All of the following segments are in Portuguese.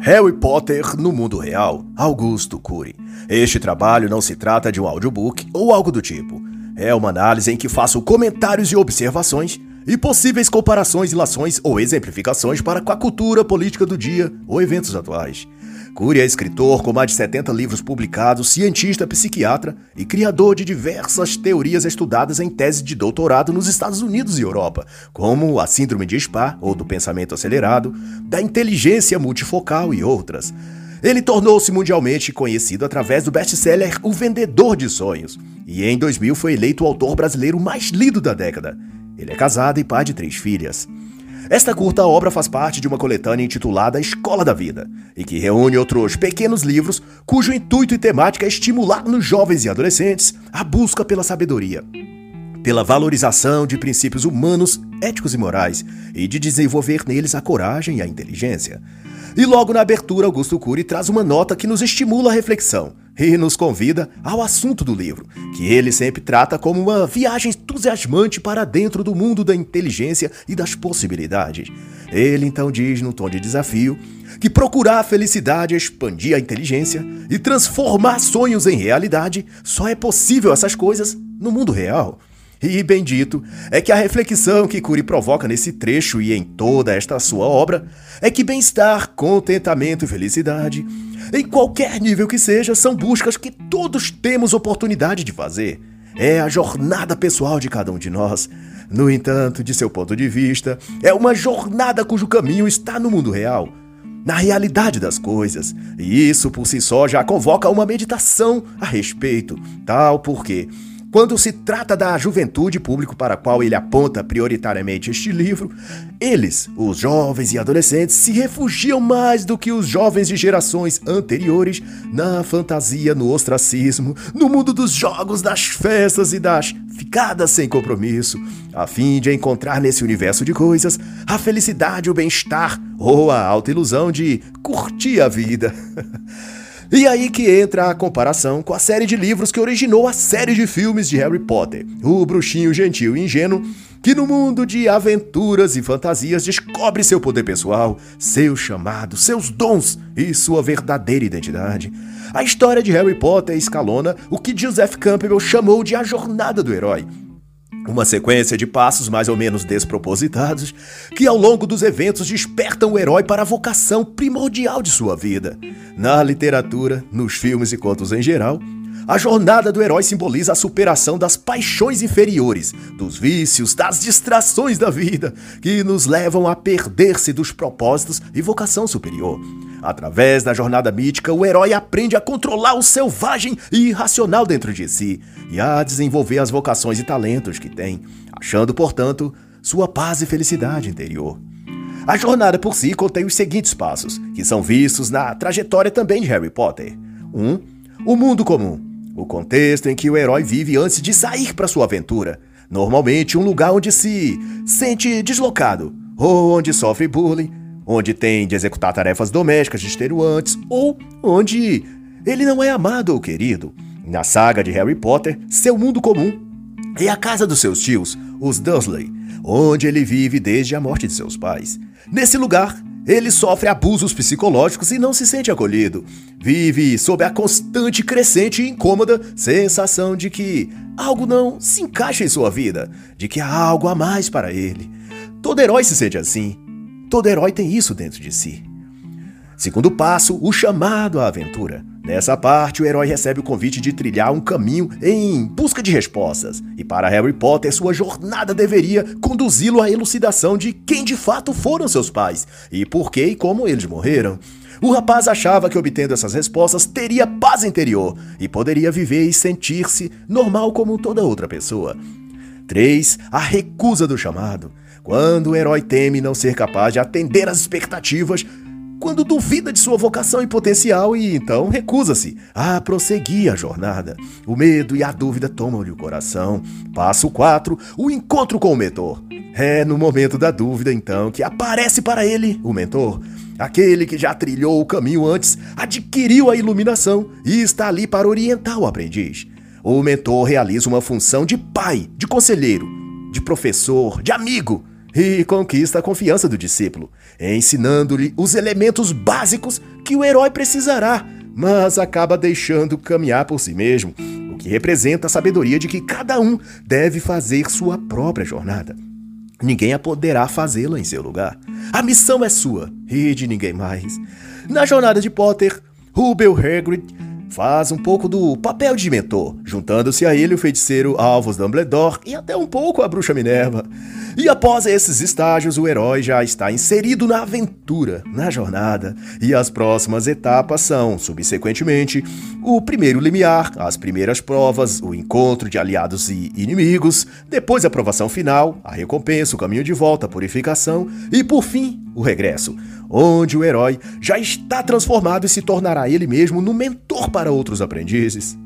Harry Potter no mundo real, Augusto Cury. Este trabalho não se trata de um audiobook ou algo do tipo. É uma análise em que faço comentários e observações e possíveis comparações, ilações ou exemplificações para com a cultura política do dia ou eventos atuais. Cury é escritor com mais de 70 livros publicados, cientista, psiquiatra e criador de diversas teorias estudadas em tese de doutorado nos Estados Unidos e Europa, como a Síndrome de Spa, ou do pensamento acelerado, da inteligência multifocal e outras. Ele tornou-se mundialmente conhecido através do best-seller O Vendedor de Sonhos, e em 2000 foi eleito o autor brasileiro mais lido da década. Ele é casado e pai de três filhas. Esta curta obra faz parte de uma coletânea intitulada Escola da Vida, e que reúne outros pequenos livros cujo intuito e temática é estimular nos jovens e adolescentes a busca pela sabedoria, pela valorização de princípios humanos, éticos e morais, e de desenvolver neles a coragem e a inteligência. E logo na abertura, Augusto Cury traz uma nota que nos estimula a reflexão e nos convida ao assunto do livro, que ele sempre trata como uma viagem entusiasmante para dentro do mundo da inteligência e das possibilidades. Ele então diz, num tom de desafio, que procurar a felicidade, expandir a inteligência e transformar sonhos em realidade só é possível essas coisas no mundo real. E bendito é que a reflexão que Cury provoca nesse trecho e em toda esta sua obra é que bem-estar, contentamento e felicidade, em qualquer nível que seja, são buscas que todos temos oportunidade de fazer. É a jornada pessoal de cada um de nós. No entanto, de seu ponto de vista, é uma jornada cujo caminho está no mundo real, na realidade das coisas. E isso por si só já convoca uma meditação a respeito, tal porque quando se trata da juventude, público para a qual ele aponta prioritariamente este livro, eles, os jovens e adolescentes, se refugiam mais do que os jovens de gerações anteriores na fantasia, no ostracismo, no mundo dos jogos, das festas e das ficadas sem compromisso, a fim de encontrar nesse universo de coisas a felicidade, o bem-estar ou a alta ilusão de curtir a vida. E aí que entra a comparação com a série de livros que originou a série de filmes de Harry Potter, o bruxinho gentil e ingênuo, que no mundo de aventuras e fantasias descobre seu poder pessoal, seu chamado, seus dons e sua verdadeira identidade. A história de Harry Potter escalona o que Joseph Campbell chamou de a jornada do herói, uma sequência de passos mais ou menos despropositados que, ao longo dos eventos, despertam o herói para a vocação primordial de sua vida. Na literatura, nos filmes e contos em geral, a jornada do herói simboliza a superação das paixões inferiores, dos vícios, das distrações da vida, que nos levam a perder-se dos propósitos e vocação superior. Através da jornada mítica, o herói aprende a controlar o selvagem e irracional dentro de si e a desenvolver as vocações e talentos que tem, achando, portanto, sua paz e felicidade interior. A jornada por si contém os seguintes passos, que são vistos na trajetória também de Harry Potter. 1. Um, o mundo comum. O contexto em que o herói vive antes de sair para sua aventura. Normalmente um lugar onde se sente deslocado, ou onde sofre bullying, onde tem de executar tarefas domésticas extenuantes ou onde ele não é amado ou querido. Na saga de Harry Potter, seu mundo comum é a casa dos seus tios, os Dursley, onde ele vive desde a morte de seus pais. Nesse lugar, ele sofre abusos psicológicos e não se sente acolhido. Vive sob a constante, crescente e incômoda sensação de que algo não se encaixa em sua vida, de que há algo a mais para ele. Todo herói se sente assim. Todo herói tem isso dentro de si. Segundo passo, o chamado à aventura. Nessa parte, o herói recebe o convite de trilhar um caminho em busca de respostas. E para Harry Potter, sua jornada deveria conduzi-lo à elucidação de quem de fato foram seus pais e por que e como eles morreram. O rapaz achava que obtendo essas respostas teria paz interior e poderia viver e sentir-se normal como toda outra pessoa. 3. A recusa do chamado. Quando o herói teme não ser capaz de atender às expectativas, quando duvida de sua vocação e potencial e então recusa-se a prosseguir a jornada. O medo e a dúvida tomam-lhe o coração. Passo 4: o encontro com o mentor. É no momento da dúvida, então, que aparece para ele o mentor. Aquele que já trilhou o caminho antes, adquiriu a iluminação e está ali para orientar o aprendiz. O mentor realiza uma função de pai, de conselheiro, de professor, de amigo e conquista a confiança do discípulo, ensinando-lhe os elementos básicos que o herói precisará, mas acaba deixando caminhar por si mesmo, o que representa a sabedoria de que cada um deve fazer sua própria jornada. Ninguém a poderá fazê-la em seu lugar. A missão é sua e de ninguém mais. Na jornada de Potter, Rubel Hagrid faz um pouco do papel de mentor, juntando-se a ele o feiticeiro Alvos Dumbledore e até um pouco a bruxa Minerva. E após esses estágios, o herói já está inserido na aventura, na jornada, e as próximas etapas são, subsequentemente, o primeiro limiar, as primeiras provas, o encontro de aliados e inimigos, depois a aprovação final, a recompensa, o caminho de volta, a purificação e, por fim, o regresso, onde o herói já está transformado e se tornará ele mesmo no mentor para outros aprendizes.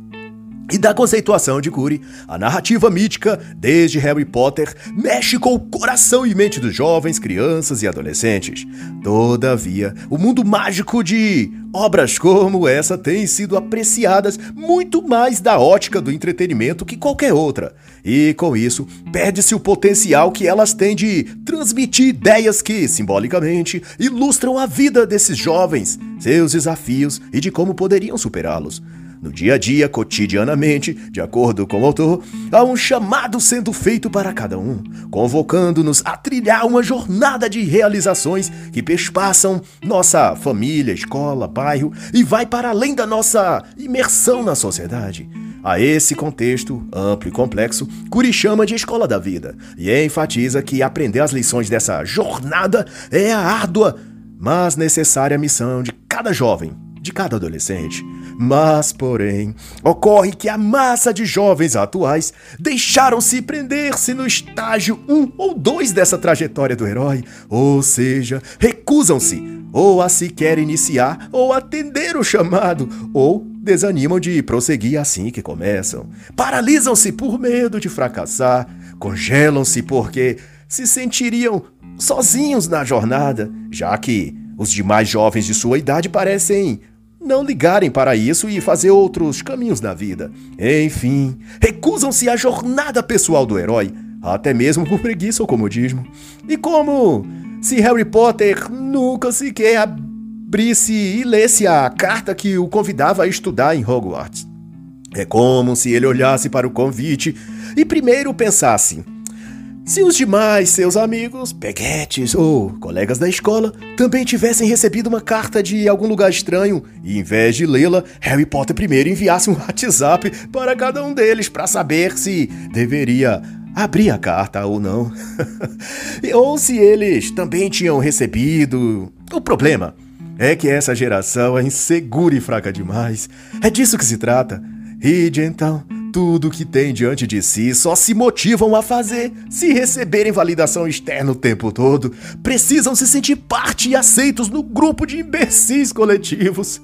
E da conceituação de Cury, a narrativa mítica, desde Harry Potter, mexe com o coração e mente dos jovens, crianças e adolescentes. Todavia, o mundo mágico de obras como essa tem sido apreciadas muito mais da ótica do entretenimento que qualquer outra. E com isso, perde-se o potencial que elas têm de transmitir ideias que, simbolicamente, ilustram a vida desses jovens, seus desafios e de como poderiam superá-los. No dia a dia, cotidianamente, de acordo com o autor, há um chamado sendo feito para cada um, convocando-nos a trilhar uma jornada de realizações que perspassam nossa família, escola, bairro e vai para além da nossa imersão na sociedade. A esse contexto amplo e complexo, Curi chama de escola da vida e enfatiza que aprender as lições dessa jornada é a árdua, mas necessária missão de cada jovem, de cada adolescente. Mas, porém, ocorre que a massa de jovens atuais deixaram-se prender-se no estágio 1 ou 2 dessa trajetória do herói, ou seja, recusam-se ou a sequer iniciar ou atender o chamado, ou desanimam de prosseguir assim que começam. Paralisam-se por medo de fracassar, congelam-se porque se sentiriam sozinhos na jornada, já que os demais jovens de sua idade parecem não ligarem para isso e fazer outros caminhos na vida. Enfim, recusam-se à jornada pessoal do herói, até mesmo por preguiça ou comodismo. E como se Harry Potter nunca sequer abrisse e lesse a carta que o convidava a estudar em Hogwarts. É como se ele olhasse para o convite e primeiro pensasse: se os demais seus amigos, peguetes ou colegas da escola também tivessem recebido uma carta de algum lugar estranho e, em vez de lê-la, Harry Potter primeiro enviasse um WhatsApp para cada um deles para saber se deveria abrir a carta ou não. ou se eles também tinham recebido. O problema é que essa geração é insegura e fraca demais. É disso que se trata. E de então tudo que tem diante de si só se motivam a fazer. Se receberem validação externa o tempo todo, precisam se sentir parte e aceitos no grupo de imbecis coletivos.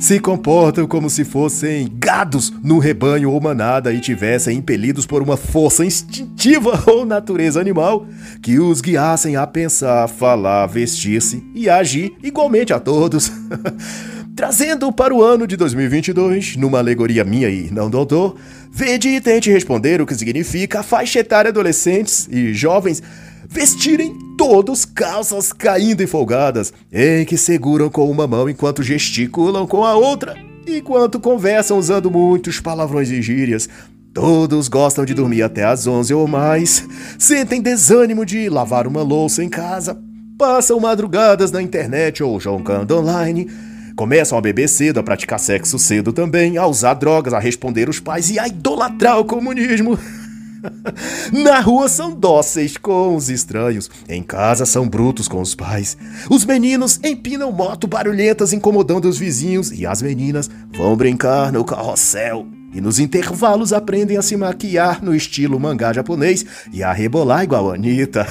se comportam como se fossem gados no rebanho ou manada e tivessem impelidos por uma força instintiva ou natureza animal que os guiassem a pensar, falar, vestir-se e agir igualmente a todos. Trazendo para o ano de 2022, numa alegoria minha e não do autor, vede e tente responder o que significa a faixa etária adolescentes e jovens vestirem todos calças caindo e folgadas, em que seguram com uma mão enquanto gesticulam com a outra, enquanto conversam usando muitos palavrões e gírias. Todos gostam de dormir até às 11 ou mais, sentem desânimo de lavar uma louça em casa, passam madrugadas na internet ou jogando online Começam a beber cedo, a praticar sexo cedo também, a usar drogas, a responder os pais e a idolatrar o comunismo. Na rua são dóceis com os estranhos, em casa são brutos com os pais. Os meninos empinam moto barulhentas incomodando os vizinhos e as meninas vão brincar no carrossel. E nos intervalos aprendem a se maquiar no estilo mangá japonês e a rebolar igual a Anitta.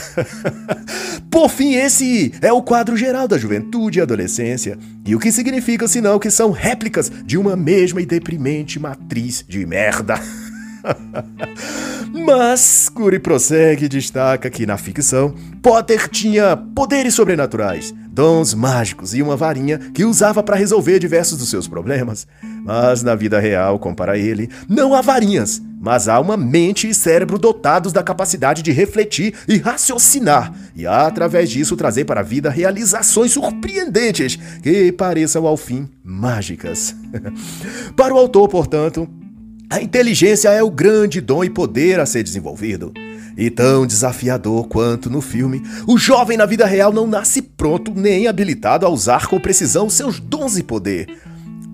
Por fim, esse é o quadro geral da juventude e adolescência. E o que significa senão que são réplicas de uma mesma e deprimente matriz de merda. Mas Curi prossegue e destaca que na ficção, Potter tinha poderes sobrenaturais, dons mágicos e uma varinha que usava para resolver diversos dos seus problemas. Mas na vida real, compara ele, não há varinhas, mas há uma mente e cérebro dotados da capacidade de refletir e raciocinar, e através disso trazer para a vida realizações surpreendentes que pareçam ao fim mágicas. para o autor, portanto, a inteligência é o grande dom e poder a ser desenvolvido. E tão desafiador quanto no filme, o jovem na vida real não nasce pronto nem habilitado a usar com precisão seus dons e poder.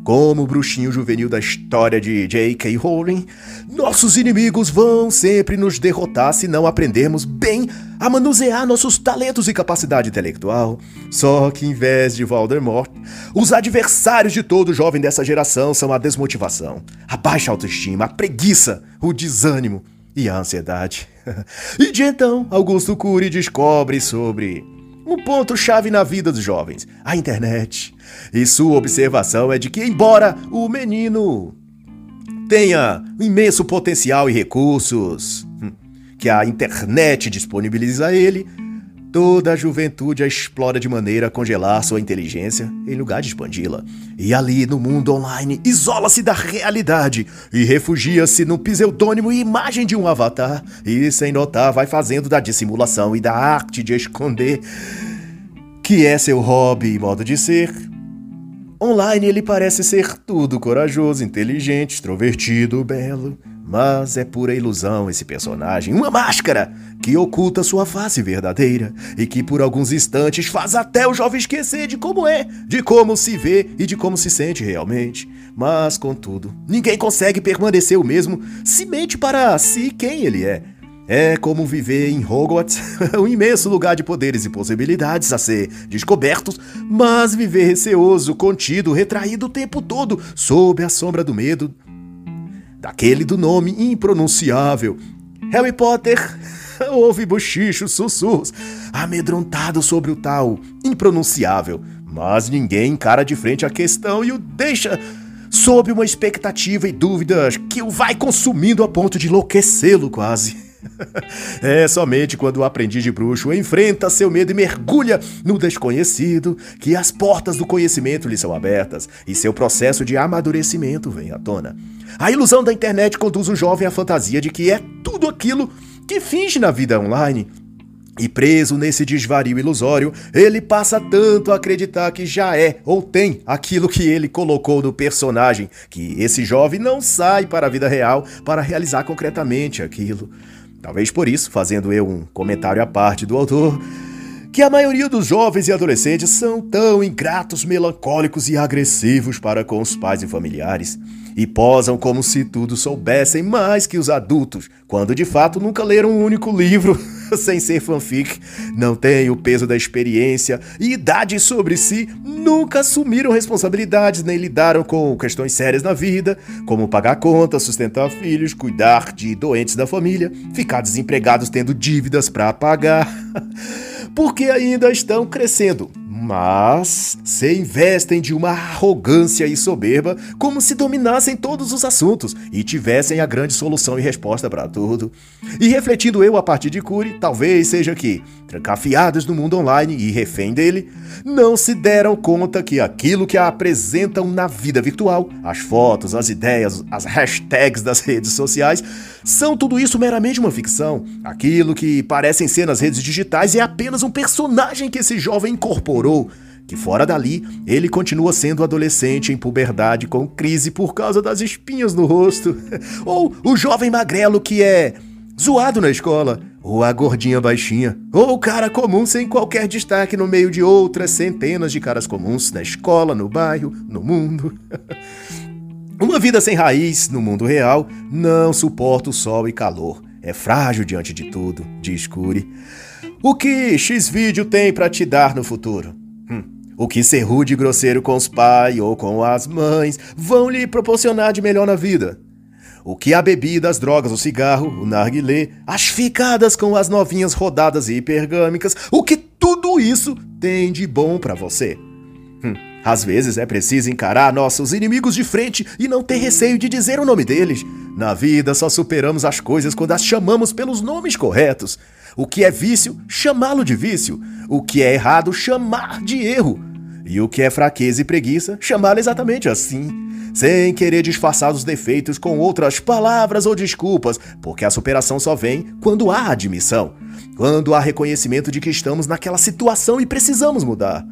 Como o bruxinho juvenil da história de J.K. Rowling, nossos inimigos vão sempre nos derrotar se não aprendermos bem a manusear nossos talentos e capacidade intelectual. Só que em vez de Voldemort, os adversários de todo jovem dessa geração são a desmotivação, a baixa autoestima, a preguiça, o desânimo e a ansiedade. e de então, Augusto Cury descobre sobre um ponto-chave na vida dos jovens, a internet. E sua observação é de que, embora o menino tenha imenso potencial e recursos hum, que a internet disponibiliza a ele, Toda a juventude a explora de maneira a congelar sua inteligência em lugar de expandi-la. E ali, no mundo online, isola-se da realidade e refugia-se no pseudônimo e imagem de um avatar. E, sem notar, vai fazendo da dissimulação e da arte de esconder que é seu hobby e modo de ser. Online ele parece ser tudo corajoso, inteligente, extrovertido, belo. Mas é pura ilusão esse personagem, uma máscara que oculta sua face verdadeira e que por alguns instantes faz até o jovem esquecer de como é, de como se vê e de como se sente realmente. Mas, contudo, ninguém consegue permanecer o mesmo se mente para si quem ele é. É como viver em Hogwarts, um imenso lugar de poderes e possibilidades a ser descobertos, mas viver receoso, contido, retraído o tempo todo, sob a sombra do medo, daquele do nome impronunciável. Harry Potter ouve bochichos, sussurros, amedrontado sobre o tal impronunciável, mas ninguém encara de frente a questão e o deixa sob uma expectativa e dúvidas que o vai consumindo a ponto de enlouquecê-lo quase. é somente quando o aprendiz de bruxo enfrenta seu medo e mergulha no desconhecido que as portas do conhecimento lhe são abertas e seu processo de amadurecimento vem à tona. A ilusão da internet conduz o jovem à fantasia de que é tudo aquilo que finge na vida online. E preso nesse desvario ilusório, ele passa tanto a acreditar que já é ou tem aquilo que ele colocou no personagem, que esse jovem não sai para a vida real para realizar concretamente aquilo. Talvez por isso, fazendo eu um comentário à parte do autor, que a maioria dos jovens e adolescentes são tão ingratos, melancólicos e agressivos para com os pais e familiares, e posam como se tudo soubessem mais que os adultos, quando de fato nunca leram um único livro, sem ser fanfic, não têm o peso da experiência e idade sobre si, nunca assumiram responsabilidades nem lidaram com questões sérias na vida, como pagar contas, sustentar filhos, cuidar de doentes da família, ficar desempregados tendo dívidas para pagar. porque ainda estão crescendo, mas se investem de uma arrogância e soberba como se dominassem todos os assuntos e tivessem a grande solução e resposta para tudo. E refletindo eu a partir de Cury, talvez seja que, trancafiados no mundo online e refém dele, não se deram conta que aquilo que apresentam na vida virtual, as fotos, as ideias, as hashtags das redes sociais, são tudo isso meramente uma ficção. Aquilo que parecem ser nas redes digitais é apenas um personagem que esse jovem incorporou. Que fora dali, ele continua sendo adolescente em puberdade com crise por causa das espinhas no rosto. Ou o jovem magrelo que é zoado na escola, ou a gordinha baixinha, ou o cara comum sem qualquer destaque no meio de outras centenas de caras comuns na escola, no bairro, no mundo. Uma vida sem raiz no mundo real não suporta o sol e calor. É frágil diante de tudo, diz Cury. O que X-Vídeo tem para te dar no futuro? Hum. O que ser rude e grosseiro com os pais ou com as mães vão lhe proporcionar de melhor na vida? O que a bebida, as drogas, o cigarro, o narguilé, as ficadas com as novinhas rodadas e hipergâmicas, o que tudo isso tem de bom para você? Hum. Às vezes é preciso encarar nossos inimigos de frente e não ter receio de dizer o nome deles. Na vida só superamos as coisas quando as chamamos pelos nomes corretos. O que é vício, chamá-lo de vício. O que é errado, chamar de erro. E o que é fraqueza e preguiça, chamá-la exatamente assim, sem querer disfarçar os defeitos com outras palavras ou desculpas, porque a superação só vem quando há admissão, quando há reconhecimento de que estamos naquela situação e precisamos mudar.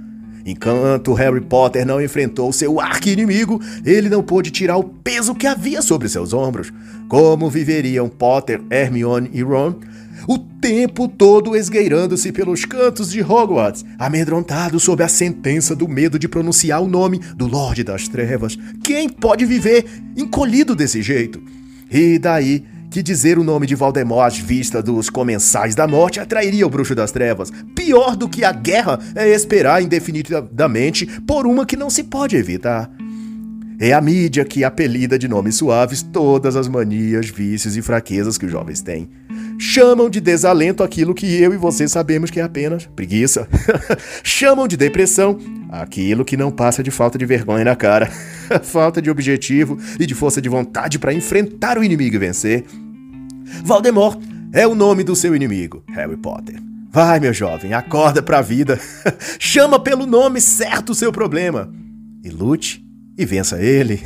Enquanto Harry Potter não enfrentou seu arqui-inimigo, ele não pôde tirar o peso que havia sobre seus ombros. Como viveriam Potter, Hermione e Ron o tempo todo esgueirando-se pelos cantos de Hogwarts, amedrontado sob a sentença do medo de pronunciar o nome do Lorde das Trevas. Quem pode viver encolhido desse jeito? E daí que dizer o nome de Voldemort às vistas dos comensais da morte atrairia o Bruxo das Trevas. Pior do que a guerra é esperar indefinidamente por uma que não se pode evitar. É a mídia que apelida de nomes suaves todas as manias, vícios e fraquezas que os jovens têm. Chamam de desalento aquilo que eu e você sabemos que é apenas preguiça. Chamam de depressão aquilo que não passa de falta de vergonha na cara, falta de objetivo e de força de vontade para enfrentar o inimigo e vencer. Valdemort é o nome do seu inimigo, Harry Potter. Vai, meu jovem, acorda para a vida. Chama pelo nome certo o seu problema e lute e vença ele.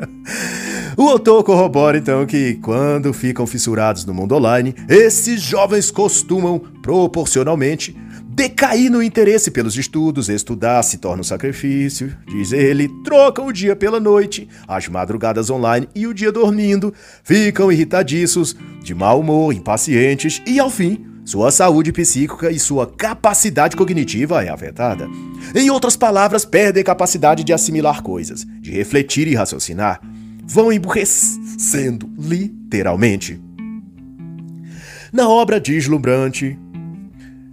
o autor corrobora então que, quando ficam fissurados no mundo online, esses jovens costumam, proporcionalmente, decair no interesse pelos estudos, estudar se torna um sacrifício, diz ele, trocam o dia pela noite, as madrugadas online e o dia dormindo, ficam irritadiços, de mau humor, impacientes e, ao fim, sua saúde psíquica e sua capacidade cognitiva é afetada. Em outras palavras, perdem a capacidade de assimilar coisas, de refletir e raciocinar. Vão emburrecendo, literalmente. Na obra deslumbrante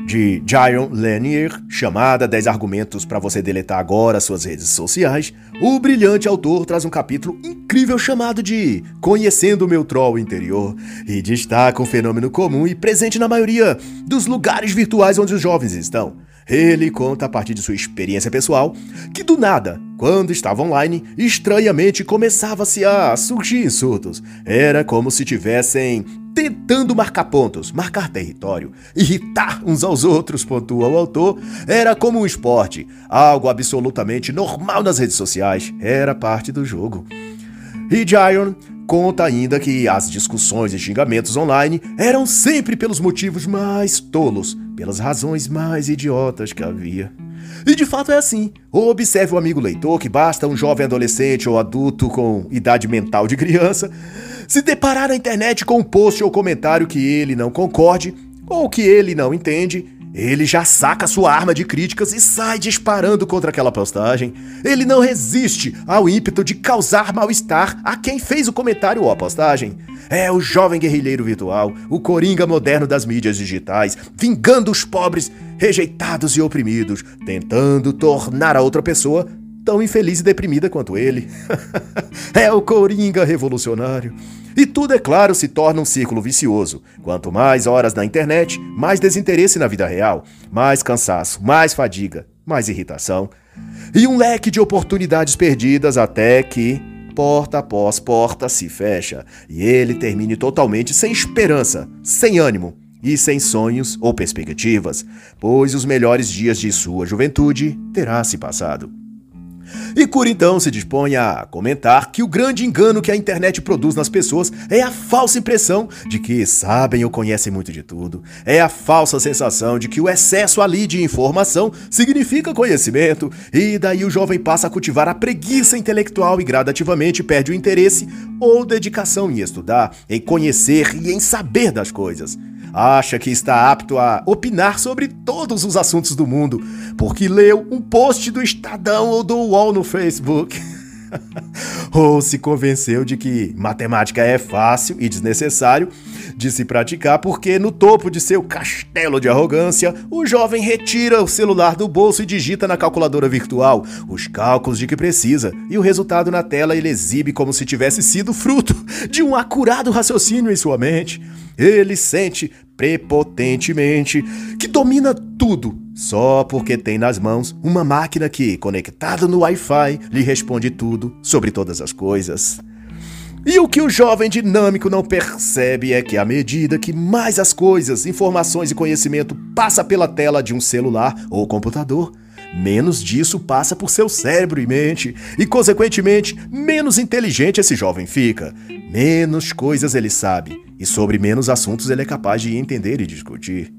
de Jaron Lanier, chamada 10 argumentos para você deletar agora suas redes sociais, o brilhante autor traz um capítulo incrível chamado de Conhecendo o meu troll interior e destaca um fenômeno comum e presente na maioria dos lugares virtuais onde os jovens estão. Ele conta a partir de sua experiência pessoal que do nada, quando estava online, estranhamente começava-se a surgir insultos. Era como se tivessem tentando marcar pontos, marcar território, irritar uns aos outros, pontua o autor, era como um esporte, algo absolutamente normal nas redes sociais, era parte do jogo. E Gion conta ainda que as discussões e xingamentos online eram sempre pelos motivos mais tolos, pelas razões mais idiotas que havia. E de fato é assim. Observe o amigo leitor que basta um jovem adolescente ou adulto com idade mental de criança se deparar na internet com um post ou comentário que ele não concorde ou que ele não entende, ele já saca sua arma de críticas e sai disparando contra aquela postagem. Ele não resiste ao ímpeto de causar mal-estar a quem fez o comentário ou a postagem. É o jovem guerrilheiro virtual, o coringa moderno das mídias digitais, vingando os pobres, rejeitados e oprimidos, tentando tornar a outra pessoa tão infeliz e deprimida quanto ele. é o Coringa revolucionário. E tudo, é claro, se torna um círculo vicioso. Quanto mais horas na internet, mais desinteresse na vida real, mais cansaço, mais fadiga, mais irritação. E um leque de oportunidades perdidas até que, porta após porta, se fecha e ele termine totalmente sem esperança, sem ânimo e sem sonhos ou perspectivas, pois os melhores dias de sua juventude terá se passado. E Cura então se dispõe a comentar que o grande engano que a internet produz nas pessoas é a falsa impressão de que sabem ou conhecem muito de tudo. É a falsa sensação de que o excesso ali de informação significa conhecimento, e daí o jovem passa a cultivar a preguiça intelectual e gradativamente perde o interesse ou dedicação em estudar, em conhecer e em saber das coisas acha que está apto a opinar sobre todos os assuntos do mundo, porque leu um post do Estadão ou do UOL no Facebook. ou se convenceu de que matemática é fácil e desnecessário de se praticar, porque no topo de seu castelo de arrogância, o jovem retira o celular do bolso e digita na calculadora virtual os cálculos de que precisa, e o resultado na tela ele exibe como se tivesse sido fruto de um acurado raciocínio em sua mente. Ele sente prepotentemente que domina tudo só porque tem nas mãos uma máquina que, conectada no Wi-Fi, lhe responde tudo sobre todas as coisas. E o que o jovem dinâmico não percebe é que, à medida que mais as coisas, informações e conhecimento passa pela tela de um celular ou computador, menos disso passa por seu cérebro e mente, e consequentemente, menos inteligente esse jovem fica, menos coisas ele sabe, e sobre menos assuntos ele é capaz de entender e discutir.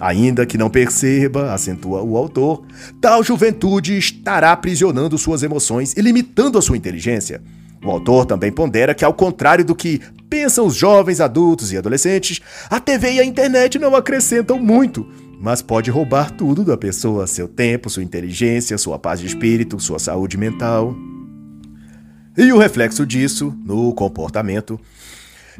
Ainda que não perceba, acentua o autor, tal juventude estará aprisionando suas emoções e limitando a sua inteligência. O autor também pondera que, ao contrário do que pensam os jovens, adultos e adolescentes, a TV e a internet não acrescentam muito, mas pode roubar tudo da pessoa: seu tempo, sua inteligência, sua paz de espírito, sua saúde mental. E o reflexo disso, no comportamento,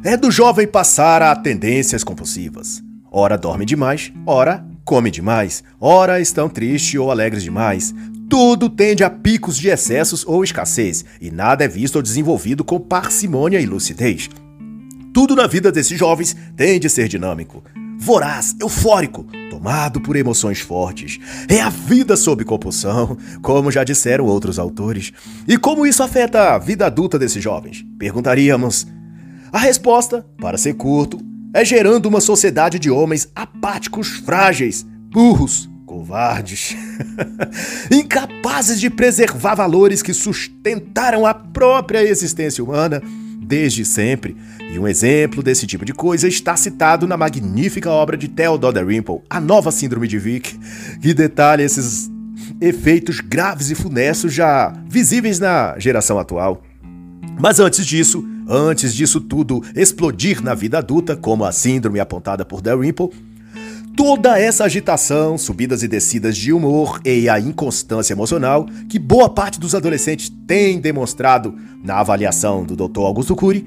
é do jovem passar a tendências compulsivas. Ora dorme demais, ora come demais, ora estão tristes ou alegres demais. Tudo tende a picos de excessos ou escassez, e nada é visto ou desenvolvido com parcimônia e lucidez. Tudo na vida desses jovens tende a ser dinâmico, voraz, eufórico, tomado por emoções fortes. É a vida sob compulsão, como já disseram outros autores. E como isso afeta a vida adulta desses jovens? Perguntaríamos. A resposta, para ser curto, é gerando uma sociedade de homens apáticos, frágeis, burros, covardes, incapazes de preservar valores que sustentaram a própria existência humana desde sempre. E um exemplo desse tipo de coisa está citado na magnífica obra de Theodore Dalrymple, A Nova Síndrome de Vick, que detalha esses efeitos graves e funestos já visíveis na geração atual. Mas antes disso, antes disso tudo explodir na vida adulta, como a síndrome apontada por Dalrymple, toda essa agitação, subidas e descidas de humor e a inconstância emocional que boa parte dos adolescentes tem demonstrado na avaliação do Dr. Augusto Cury,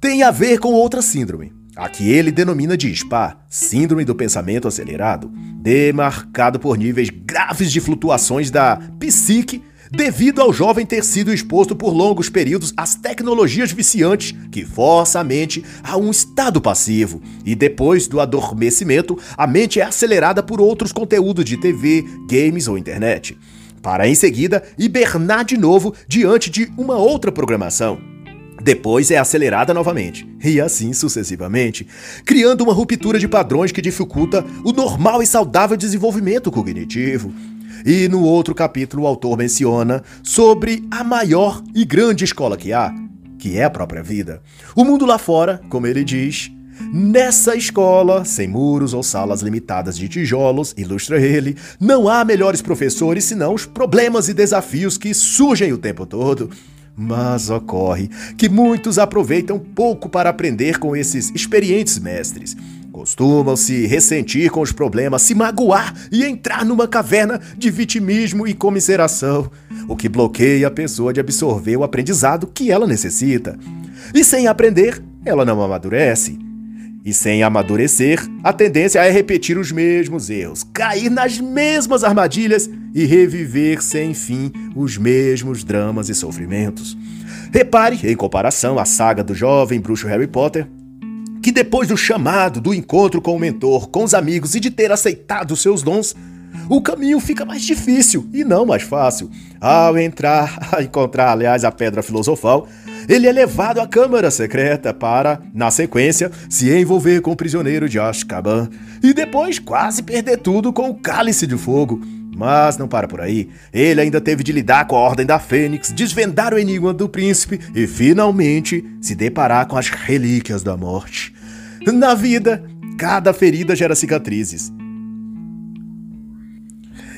tem a ver com outra síndrome, a que ele denomina de SPA, Síndrome do Pensamento Acelerado, demarcado por níveis graves de flutuações da psique devido ao jovem ter sido exposto por longos períodos às tecnologias viciantes que força a mente a um estado passivo, e depois do adormecimento, a mente é acelerada por outros conteúdos de TV, games ou internet, para em seguida hibernar de novo diante de uma outra programação. Depois é acelerada novamente, e assim sucessivamente, criando uma ruptura de padrões que dificulta o normal e saudável desenvolvimento cognitivo. E no outro capítulo, o autor menciona sobre a maior e grande escola que há, que é a própria vida. O mundo lá fora, como ele diz, Nessa escola, sem muros ou salas limitadas de tijolos, ilustra ele, não há melhores professores senão os problemas e desafios que surgem o tempo todo. Mas ocorre que muitos aproveitam pouco para aprender com esses experientes mestres. Costumam se ressentir com os problemas, se magoar e entrar numa caverna de vitimismo e comiseração, o que bloqueia a pessoa de absorver o aprendizado que ela necessita. E sem aprender, ela não amadurece. E sem amadurecer, a tendência é repetir os mesmos erros, cair nas mesmas armadilhas e reviver sem fim os mesmos dramas e sofrimentos. Repare, em comparação à saga do jovem bruxo Harry Potter, que depois do chamado, do encontro com o mentor, com os amigos e de ter aceitado seus dons, o caminho fica mais difícil e não mais fácil. Ao entrar, a encontrar, aliás, a pedra filosofal, ele é levado à câmara secreta para, na sequência, se envolver com o prisioneiro de Azkaban e depois quase perder tudo com o cálice de fogo. Mas não para por aí. Ele ainda teve de lidar com a Ordem da Fênix, desvendar o enigma do príncipe e finalmente se deparar com as relíquias da morte. Na vida, cada ferida gera cicatrizes.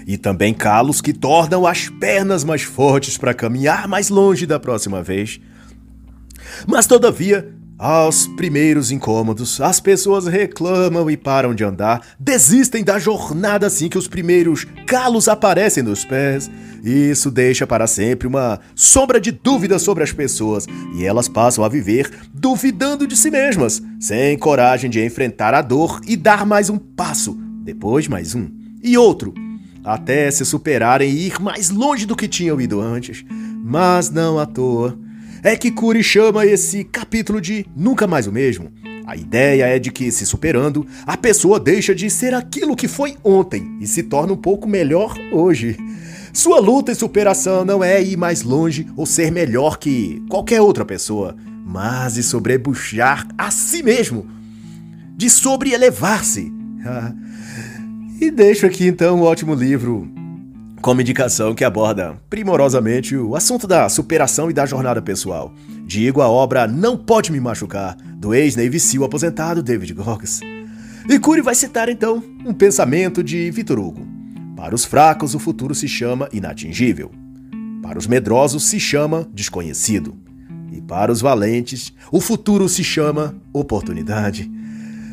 E também calos que tornam as pernas mais fortes para caminhar mais longe da próxima vez. Mas todavia, aos primeiros incômodos, as pessoas reclamam e param de andar, desistem da jornada assim que os primeiros calos aparecem nos pés. Isso deixa para sempre uma sombra de dúvida sobre as pessoas e elas passam a viver duvidando de si mesmas, sem coragem de enfrentar a dor e dar mais um passo, depois mais um e outro, até se superarem e ir mais longe do que tinham ido antes. Mas não à toa é que Curi chama esse capítulo de Nunca Mais o Mesmo. A ideia é de que, se superando, a pessoa deixa de ser aquilo que foi ontem e se torna um pouco melhor hoje. Sua luta e superação não é ir mais longe ou ser melhor que qualquer outra pessoa, mas de sobrepuxar a si mesmo, de sobre-elevar-se. e deixo aqui então o um ótimo livro como indicação que aborda primorosamente o assunto da superação e da jornada pessoal. Digo a obra Não Pode Me Machucar, do ex-Navy SEAL aposentado David Goggins. E Cury vai citar então um pensamento de Vitor Hugo. Para os fracos, o futuro se chama inatingível. Para os medrosos, se chama desconhecido. E para os valentes, o futuro se chama oportunidade.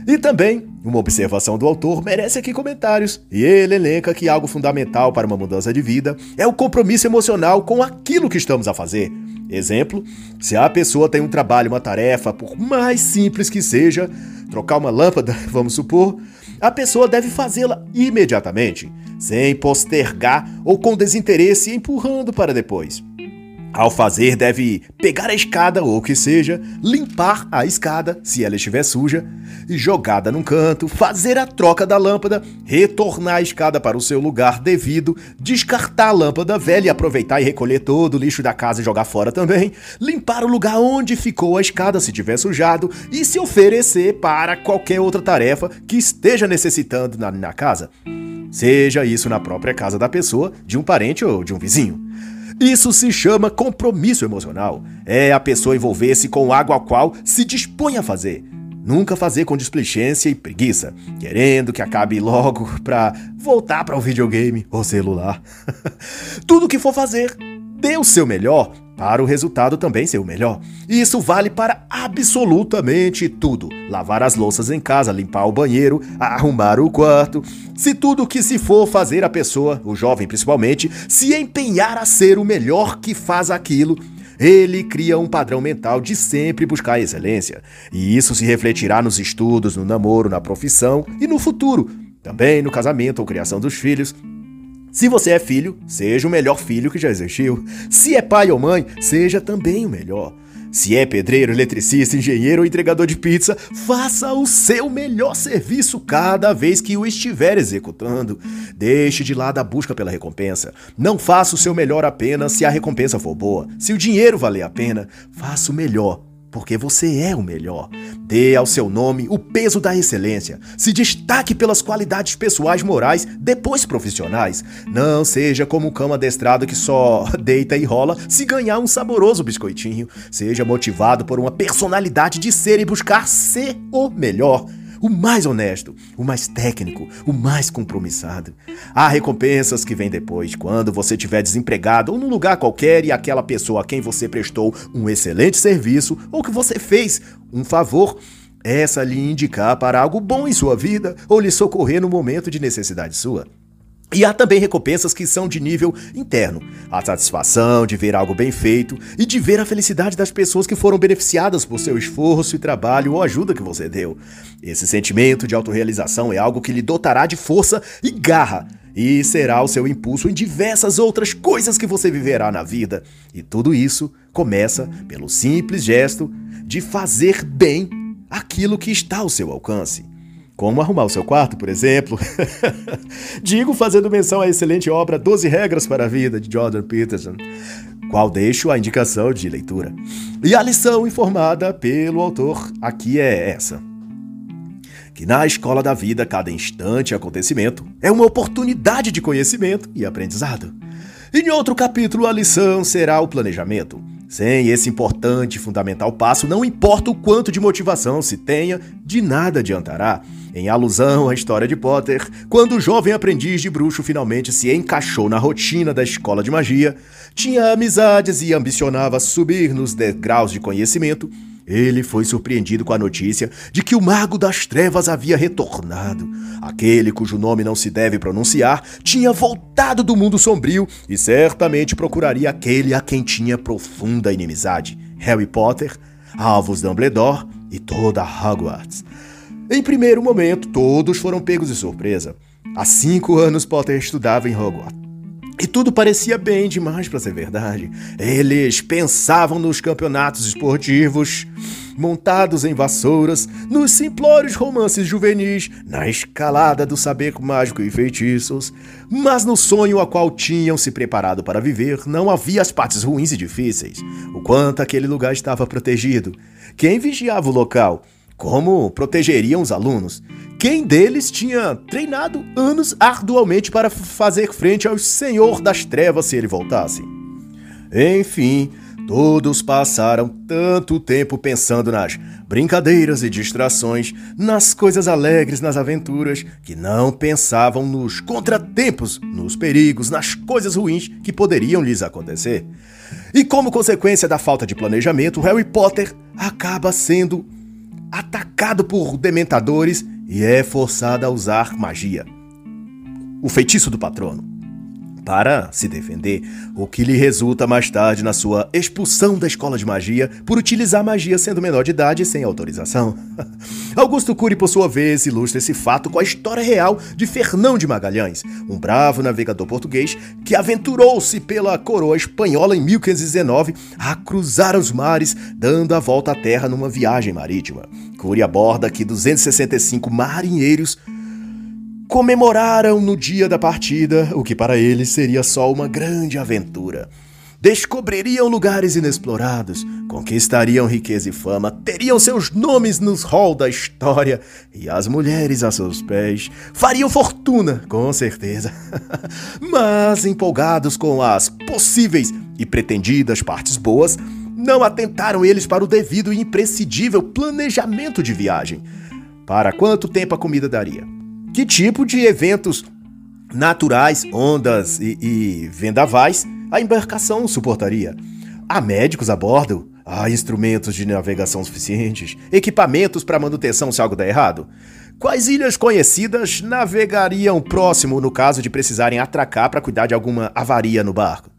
E também, uma observação do autor merece aqui comentários, e ele elenca que algo fundamental para uma mudança de vida é o compromisso emocional com aquilo que estamos a fazer. Exemplo, se a pessoa tem um trabalho, uma tarefa, por mais simples que seja, trocar uma lâmpada, vamos supor, a pessoa deve fazê-la imediatamente, sem postergar ou com desinteresse empurrando para depois. Ao fazer, deve pegar a escada ou o que seja, limpar a escada, se ela estiver suja, e jogada num canto, fazer a troca da lâmpada, retornar a escada para o seu lugar devido, descartar a lâmpada velha e aproveitar e recolher todo o lixo da casa e jogar fora também, limpar o lugar onde ficou a escada se tiver sujado e se oferecer para qualquer outra tarefa que esteja necessitando na, na casa. Seja isso na própria casa da pessoa, de um parente ou de um vizinho. Isso se chama compromisso emocional. É a pessoa envolver-se com algo ao qual se dispõe a fazer. Nunca fazer com displicência e preguiça, querendo que acabe logo pra voltar para o videogame ou celular. Tudo que for fazer, dê o seu melhor para o resultado também ser o melhor. E isso vale para absolutamente tudo: lavar as louças em casa, limpar o banheiro, arrumar o quarto. Se tudo que se for fazer a pessoa, o jovem principalmente, se empenhar a ser o melhor que faz aquilo, ele cria um padrão mental de sempre buscar excelência. E isso se refletirá nos estudos, no namoro, na profissão e no futuro. Também no casamento ou criação dos filhos, se você é filho, seja o melhor filho que já existiu. Se é pai ou mãe, seja também o melhor. Se é pedreiro, eletricista, engenheiro ou entregador de pizza, faça o seu melhor serviço cada vez que o estiver executando. Deixe de lado a busca pela recompensa. Não faça o seu melhor apenas se a recompensa for boa. Se o dinheiro valer a pena, faça o melhor porque você é o melhor. Dê ao seu nome o peso da excelência. Se destaque pelas qualidades pessoais morais, depois profissionais. Não seja como um cão adestrado que só deita e rola se ganhar um saboroso biscoitinho. Seja motivado por uma personalidade de ser e buscar ser o melhor o mais honesto, o mais técnico, o mais compromissado. Há recompensas que vêm depois, quando você estiver desempregado ou num lugar qualquer e aquela pessoa a quem você prestou um excelente serviço ou que você fez um favor essa lhe indicar para algo bom em sua vida ou lhe socorrer no momento de necessidade sua. E há também recompensas que são de nível interno. A satisfação de ver algo bem feito e de ver a felicidade das pessoas que foram beneficiadas por seu esforço e trabalho ou ajuda que você deu. Esse sentimento de autorrealização é algo que lhe dotará de força e garra e será o seu impulso em diversas outras coisas que você viverá na vida. E tudo isso começa pelo simples gesto de fazer bem aquilo que está ao seu alcance. Como arrumar o seu quarto, por exemplo. Digo fazendo menção à excelente obra 12 Regras para a Vida, de Jordan Peterson, qual deixo a indicação de leitura. E a lição informada pelo autor aqui é essa. Que na escola da vida, cada instante e acontecimento é uma oportunidade de conhecimento e aprendizado. Em outro capítulo, a lição será o planejamento sem esse importante e fundamental passo, não importa o quanto de motivação se tenha, de nada adiantará. Em alusão à história de Potter, quando o jovem aprendiz de bruxo finalmente se encaixou na rotina da escola de magia, tinha amizades e ambicionava subir nos degraus de conhecimento, ele foi surpreendido com a notícia de que o Mago das Trevas havia retornado. Aquele cujo nome não se deve pronunciar tinha voltado do mundo sombrio e certamente procuraria aquele a quem tinha profunda inimizade: Harry Potter, Alvos Dumbledore e toda Hogwarts. Em primeiro momento, todos foram pegos de surpresa. Há cinco anos Potter estudava em Hogwarts. E tudo parecia bem demais para ser verdade. Eles pensavam nos campeonatos esportivos, montados em vassouras, nos simplórios romances juvenis, na escalada do saber mágico e feitiços. Mas no sonho a qual tinham se preparado para viver, não havia as partes ruins e difíceis. O quanto aquele lugar estava protegido. Quem vigiava o local? Como protegeriam os alunos? Quem deles tinha treinado anos arduamente para fazer frente ao Senhor das Trevas se ele voltasse? Enfim, Todos passaram tanto tempo pensando nas brincadeiras e distrações, nas coisas alegres, nas aventuras, que não pensavam nos contratempos, nos perigos, nas coisas ruins que poderiam lhes acontecer. E como consequência da falta de planejamento, Harry Potter acaba sendo atacado por dementadores e é forçado a usar magia. O feitiço do patrono para se defender, o que lhe resulta mais tarde na sua expulsão da escola de magia por utilizar magia sendo menor de idade e sem autorização. Augusto Cury, por sua vez, ilustra esse fato com a história real de Fernão de Magalhães, um bravo navegador português que aventurou-se pela coroa espanhola em 1519 a cruzar os mares, dando a volta à terra numa viagem marítima. Cury aborda que 265 marinheiros comemoraram no dia da partida o que para eles seria só uma grande aventura. Descobririam lugares inexplorados, conquistariam riqueza e fama, teriam seus nomes nos hall da história e as mulheres a seus pés fariam fortuna, com certeza. Mas empolgados com as possíveis e pretendidas partes boas, não atentaram eles para o devido e imprescindível planejamento de viagem. Para quanto tempo a comida daria? Que tipo de eventos naturais, ondas e, e vendavais a embarcação suportaria. Há médicos a bordo? Há instrumentos de navegação suficientes? Equipamentos para manutenção se algo der errado? Quais ilhas conhecidas navegariam próximo no caso de precisarem atracar para cuidar de alguma avaria no barco?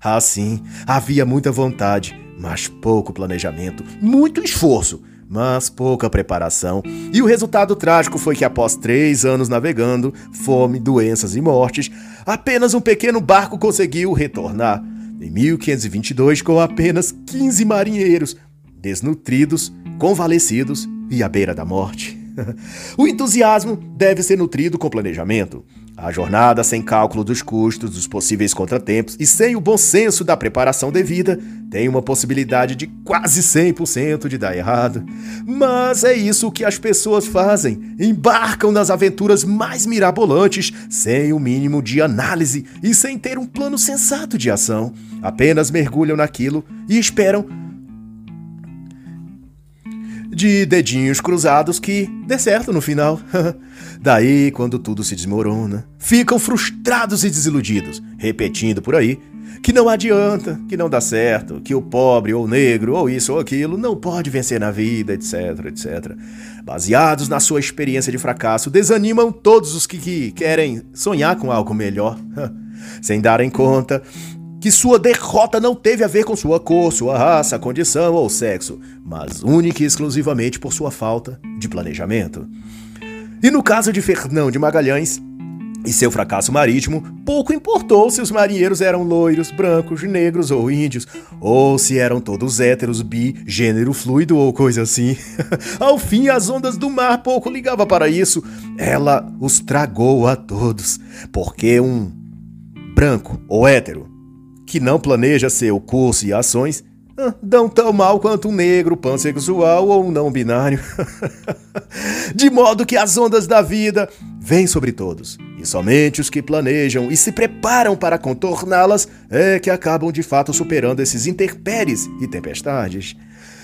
Ah, sim, havia muita vontade, mas pouco planejamento, muito esforço mas pouca preparação. E o resultado trágico foi que, após três anos navegando, fome, doenças e mortes, apenas um pequeno barco conseguiu retornar. Em 1522, com apenas 15 marinheiros, desnutridos, convalescidos e à beira da morte. o entusiasmo deve ser nutrido com planejamento. A jornada sem cálculo dos custos, dos possíveis contratempos e sem o bom senso da preparação devida tem uma possibilidade de quase 100% de dar errado. Mas é isso que as pessoas fazem: embarcam nas aventuras mais mirabolantes sem o mínimo de análise e sem ter um plano sensato de ação. Apenas mergulham naquilo e esperam de dedinhos cruzados que dê certo no final. Daí, quando tudo se desmorona, ficam frustrados e desiludidos, repetindo por aí que não adianta, que não dá certo, que o pobre ou negro ou isso ou aquilo não pode vencer na vida, etc, etc. Baseados na sua experiência de fracasso, desanimam todos os que, que querem sonhar com algo melhor, sem darem conta que sua derrota não teve a ver com sua cor, sua raça, condição ou sexo, mas única e exclusivamente por sua falta de planejamento. E no caso de Fernão de Magalhães e seu fracasso marítimo, pouco importou se os marinheiros eram loiros, brancos, negros ou índios, ou se eram todos héteros, bi, gênero fluido ou coisa assim. Ao fim, as ondas do mar pouco ligava para isso. Ela os tragou a todos, porque um branco ou hétero que não planeja seu curso e ações, dão tão mal quanto um negro, pansexual ou um não binário. De modo que as ondas da vida vêm sobre todos, e somente os que planejam e se preparam para contorná-las é que acabam de fato superando esses interpéries e tempestades.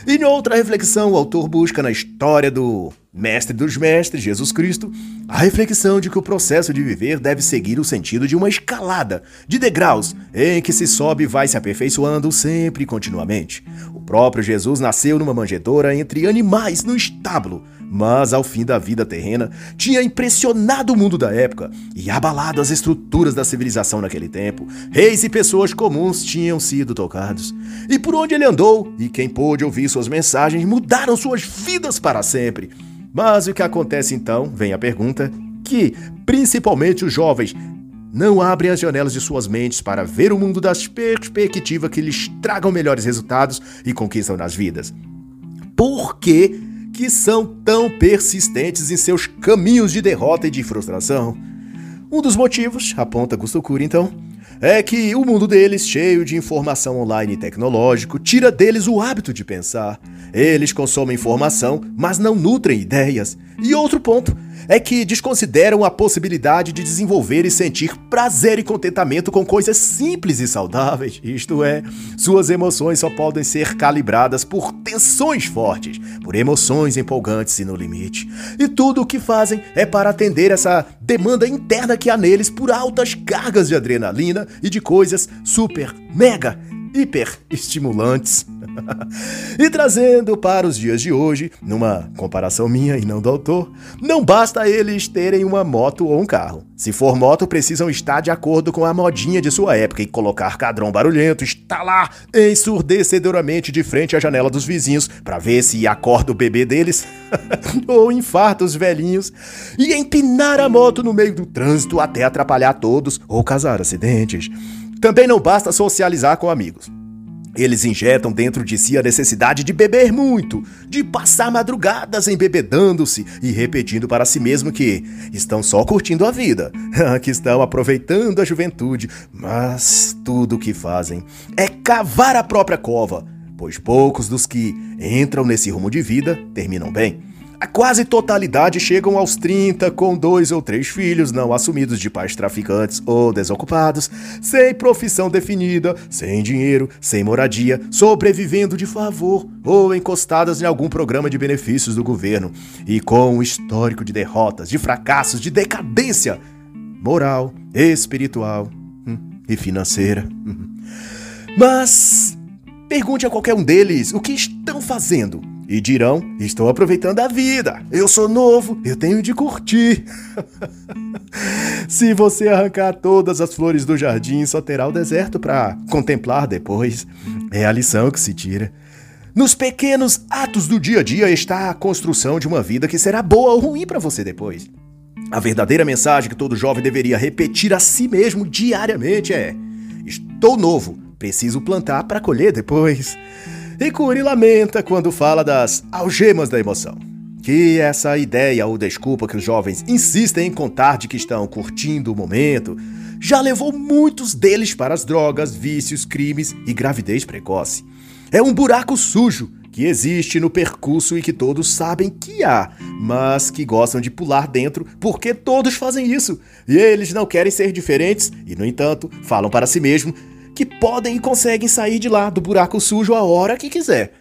E em outra reflexão, o autor busca na história do mestre dos mestres, Jesus Cristo, a reflexão de que o processo de viver deve seguir o sentido de uma escalada, de degraus, em que se sobe e vai se aperfeiçoando sempre e continuamente. O próprio Jesus nasceu numa manjedoura entre animais no estábulo, mas ao fim da vida terrena tinha impressionado o mundo da época e abalado as estruturas da civilização naquele tempo. Reis e pessoas comuns tinham sido tocados. E por onde ele andou, e quem pôde ouvir suas mensagens, mudaram suas vidas para sempre. Mas o que acontece então, vem a pergunta, que principalmente os jovens não abrem as janelas de suas mentes para ver o mundo das perspectivas que lhes tragam melhores resultados e conquistam nas vidas. Por que, que são tão persistentes em seus caminhos de derrota e de frustração? Um dos motivos, aponta Gusto Cury então, é que o mundo deles, cheio de informação online e tecnológico, tira deles o hábito de pensar. Eles consomem informação, mas não nutrem ideias. E outro ponto é que desconsideram a possibilidade de desenvolver e sentir prazer e contentamento com coisas simples e saudáveis. Isto é, suas emoções só podem ser calibradas por tensões fortes, por emoções empolgantes e no limite. E tudo o que fazem é para atender essa demanda interna que há neles por altas cargas de adrenalina e de coisas super, mega hiper estimulantes. e trazendo para os dias de hoje, numa comparação minha e não do autor, não basta eles terem uma moto ou um carro. Se for moto, precisam estar de acordo com a modinha de sua época e colocar cadrão barulhento, estalar ensurdecedoramente de frente à janela dos vizinhos para ver se acorda o bebê deles ou infarta os velhinhos e empinar a moto no meio do trânsito até atrapalhar todos ou causar acidentes. Também não basta socializar com amigos. Eles injetam dentro de si a necessidade de beber muito, de passar madrugadas embebedando-se e repetindo para si mesmo que estão só curtindo a vida, que estão aproveitando a juventude, mas tudo o que fazem é cavar a própria cova, pois poucos dos que entram nesse rumo de vida terminam bem. A quase totalidade chegam aos 30 com dois ou três filhos não assumidos de pais traficantes ou desocupados, sem profissão definida, sem dinheiro, sem moradia, sobrevivendo de favor ou encostadas em algum programa de benefícios do governo e com um histórico de derrotas, de fracassos, de decadência moral, espiritual hum, e financeira. Hum. Mas pergunte a qualquer um deles o que estão fazendo e dirão: Estou aproveitando a vida, eu sou novo, eu tenho de curtir. Se você arrancar todas as flores do jardim, só terá o deserto para contemplar depois. É a lição que se tira. Nos pequenos atos do dia a dia está a construção de uma vida que será boa ou ruim para você depois. A verdadeira mensagem que todo jovem deveria repetir a si mesmo diariamente é: Estou novo, preciso plantar para colher depois. E Curi lamenta quando fala das algemas da emoção. Que essa ideia ou desculpa que os jovens insistem em contar de que estão curtindo o momento já levou muitos deles para as drogas, vícios, crimes e gravidez precoce. É um buraco sujo que existe no percurso e que todos sabem que há, mas que gostam de pular dentro porque todos fazem isso. E eles não querem ser diferentes e, no entanto, falam para si mesmo que podem e conseguem sair de lá do buraco sujo a hora que quiser.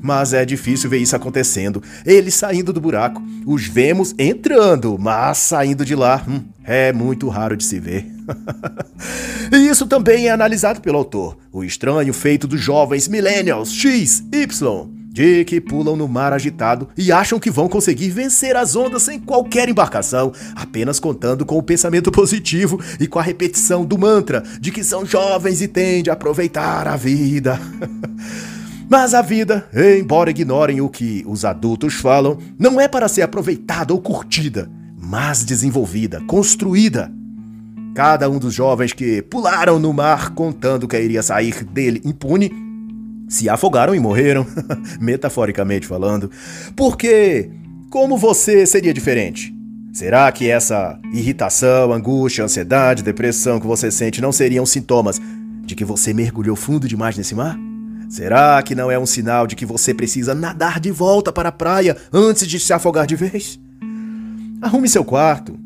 mas é difícil ver isso acontecendo. Eles saindo do buraco. Os vemos entrando, mas saindo de lá hum, é muito raro de se ver. e isso também é analisado pelo autor. O estranho feito dos jovens millennials X, Y que pulam no mar agitado e acham que vão conseguir vencer as ondas sem qualquer embarcação, apenas contando com o pensamento positivo e com a repetição do mantra de que são jovens e têm de aproveitar a vida. Mas a vida, embora ignorem o que os adultos falam, não é para ser aproveitada ou curtida, mas desenvolvida, construída. Cada um dos jovens que pularam no mar contando que iria sair dele impune se afogaram e morreram, metaforicamente falando. Porque como você seria diferente? Será que essa irritação, angústia, ansiedade, depressão que você sente não seriam sintomas de que você mergulhou fundo demais nesse mar? Será que não é um sinal de que você precisa nadar de volta para a praia antes de se afogar de vez? Arrume seu quarto,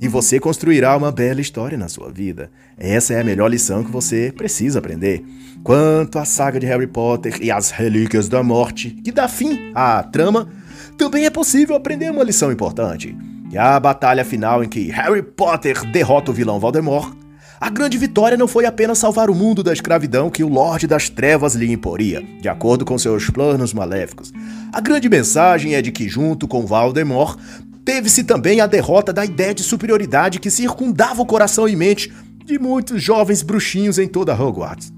e você construirá uma bela história na sua vida. Essa é a melhor lição que você precisa aprender. Quanto à saga de Harry Potter e as Relíquias da Morte, que dá fim à trama, também é possível aprender uma lição importante. E a batalha final em que Harry Potter derrota o vilão Voldemort, a grande vitória não foi apenas salvar o mundo da escravidão que o Lorde das Trevas lhe imporia, de acordo com seus planos maléficos. A grande mensagem é de que, junto com Voldemort, Teve-se também a derrota da ideia de superioridade que circundava o coração e mente de muitos jovens bruxinhos em toda Hogwarts.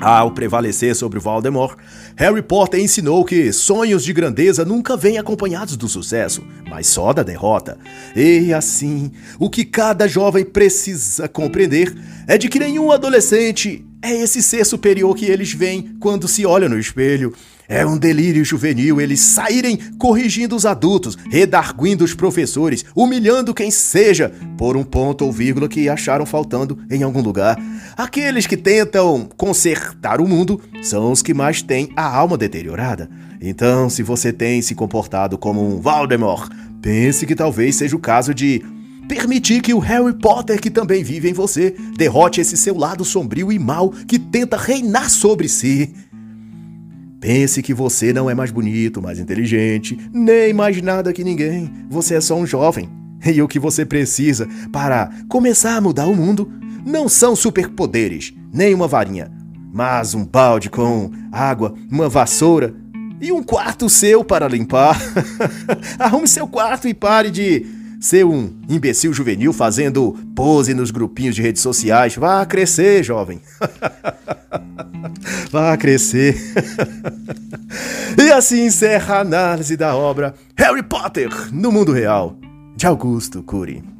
Ao prevalecer sobre Voldemort, Harry Potter ensinou que sonhos de grandeza nunca vêm acompanhados do sucesso, mas só da derrota. E assim, o que cada jovem precisa compreender é de que nenhum adolescente é esse ser superior que eles veem quando se olham no espelho. É um delírio juvenil eles saírem corrigindo os adultos, redarguindo os professores, humilhando quem seja por um ponto ou vírgula que acharam faltando em algum lugar. Aqueles que tentam consertar o mundo são os que mais têm a alma deteriorada. Então, se você tem se comportado como um Voldemort, pense que talvez seja o caso de permitir que o Harry Potter, que também vive em você, derrote esse seu lado sombrio e mau que tenta reinar sobre si. Pense que você não é mais bonito, mais inteligente, nem mais nada que ninguém. Você é só um jovem. E o que você precisa para começar a mudar o mundo não são superpoderes, nem uma varinha, mas um balde com água, uma vassoura e um quarto seu para limpar. Arrume seu quarto e pare de ser um imbecil juvenil fazendo pose nos grupinhos de redes sociais. Vá crescer, jovem. Vá crescer. e assim encerra a análise da obra Harry Potter no mundo real, de Augusto Cury.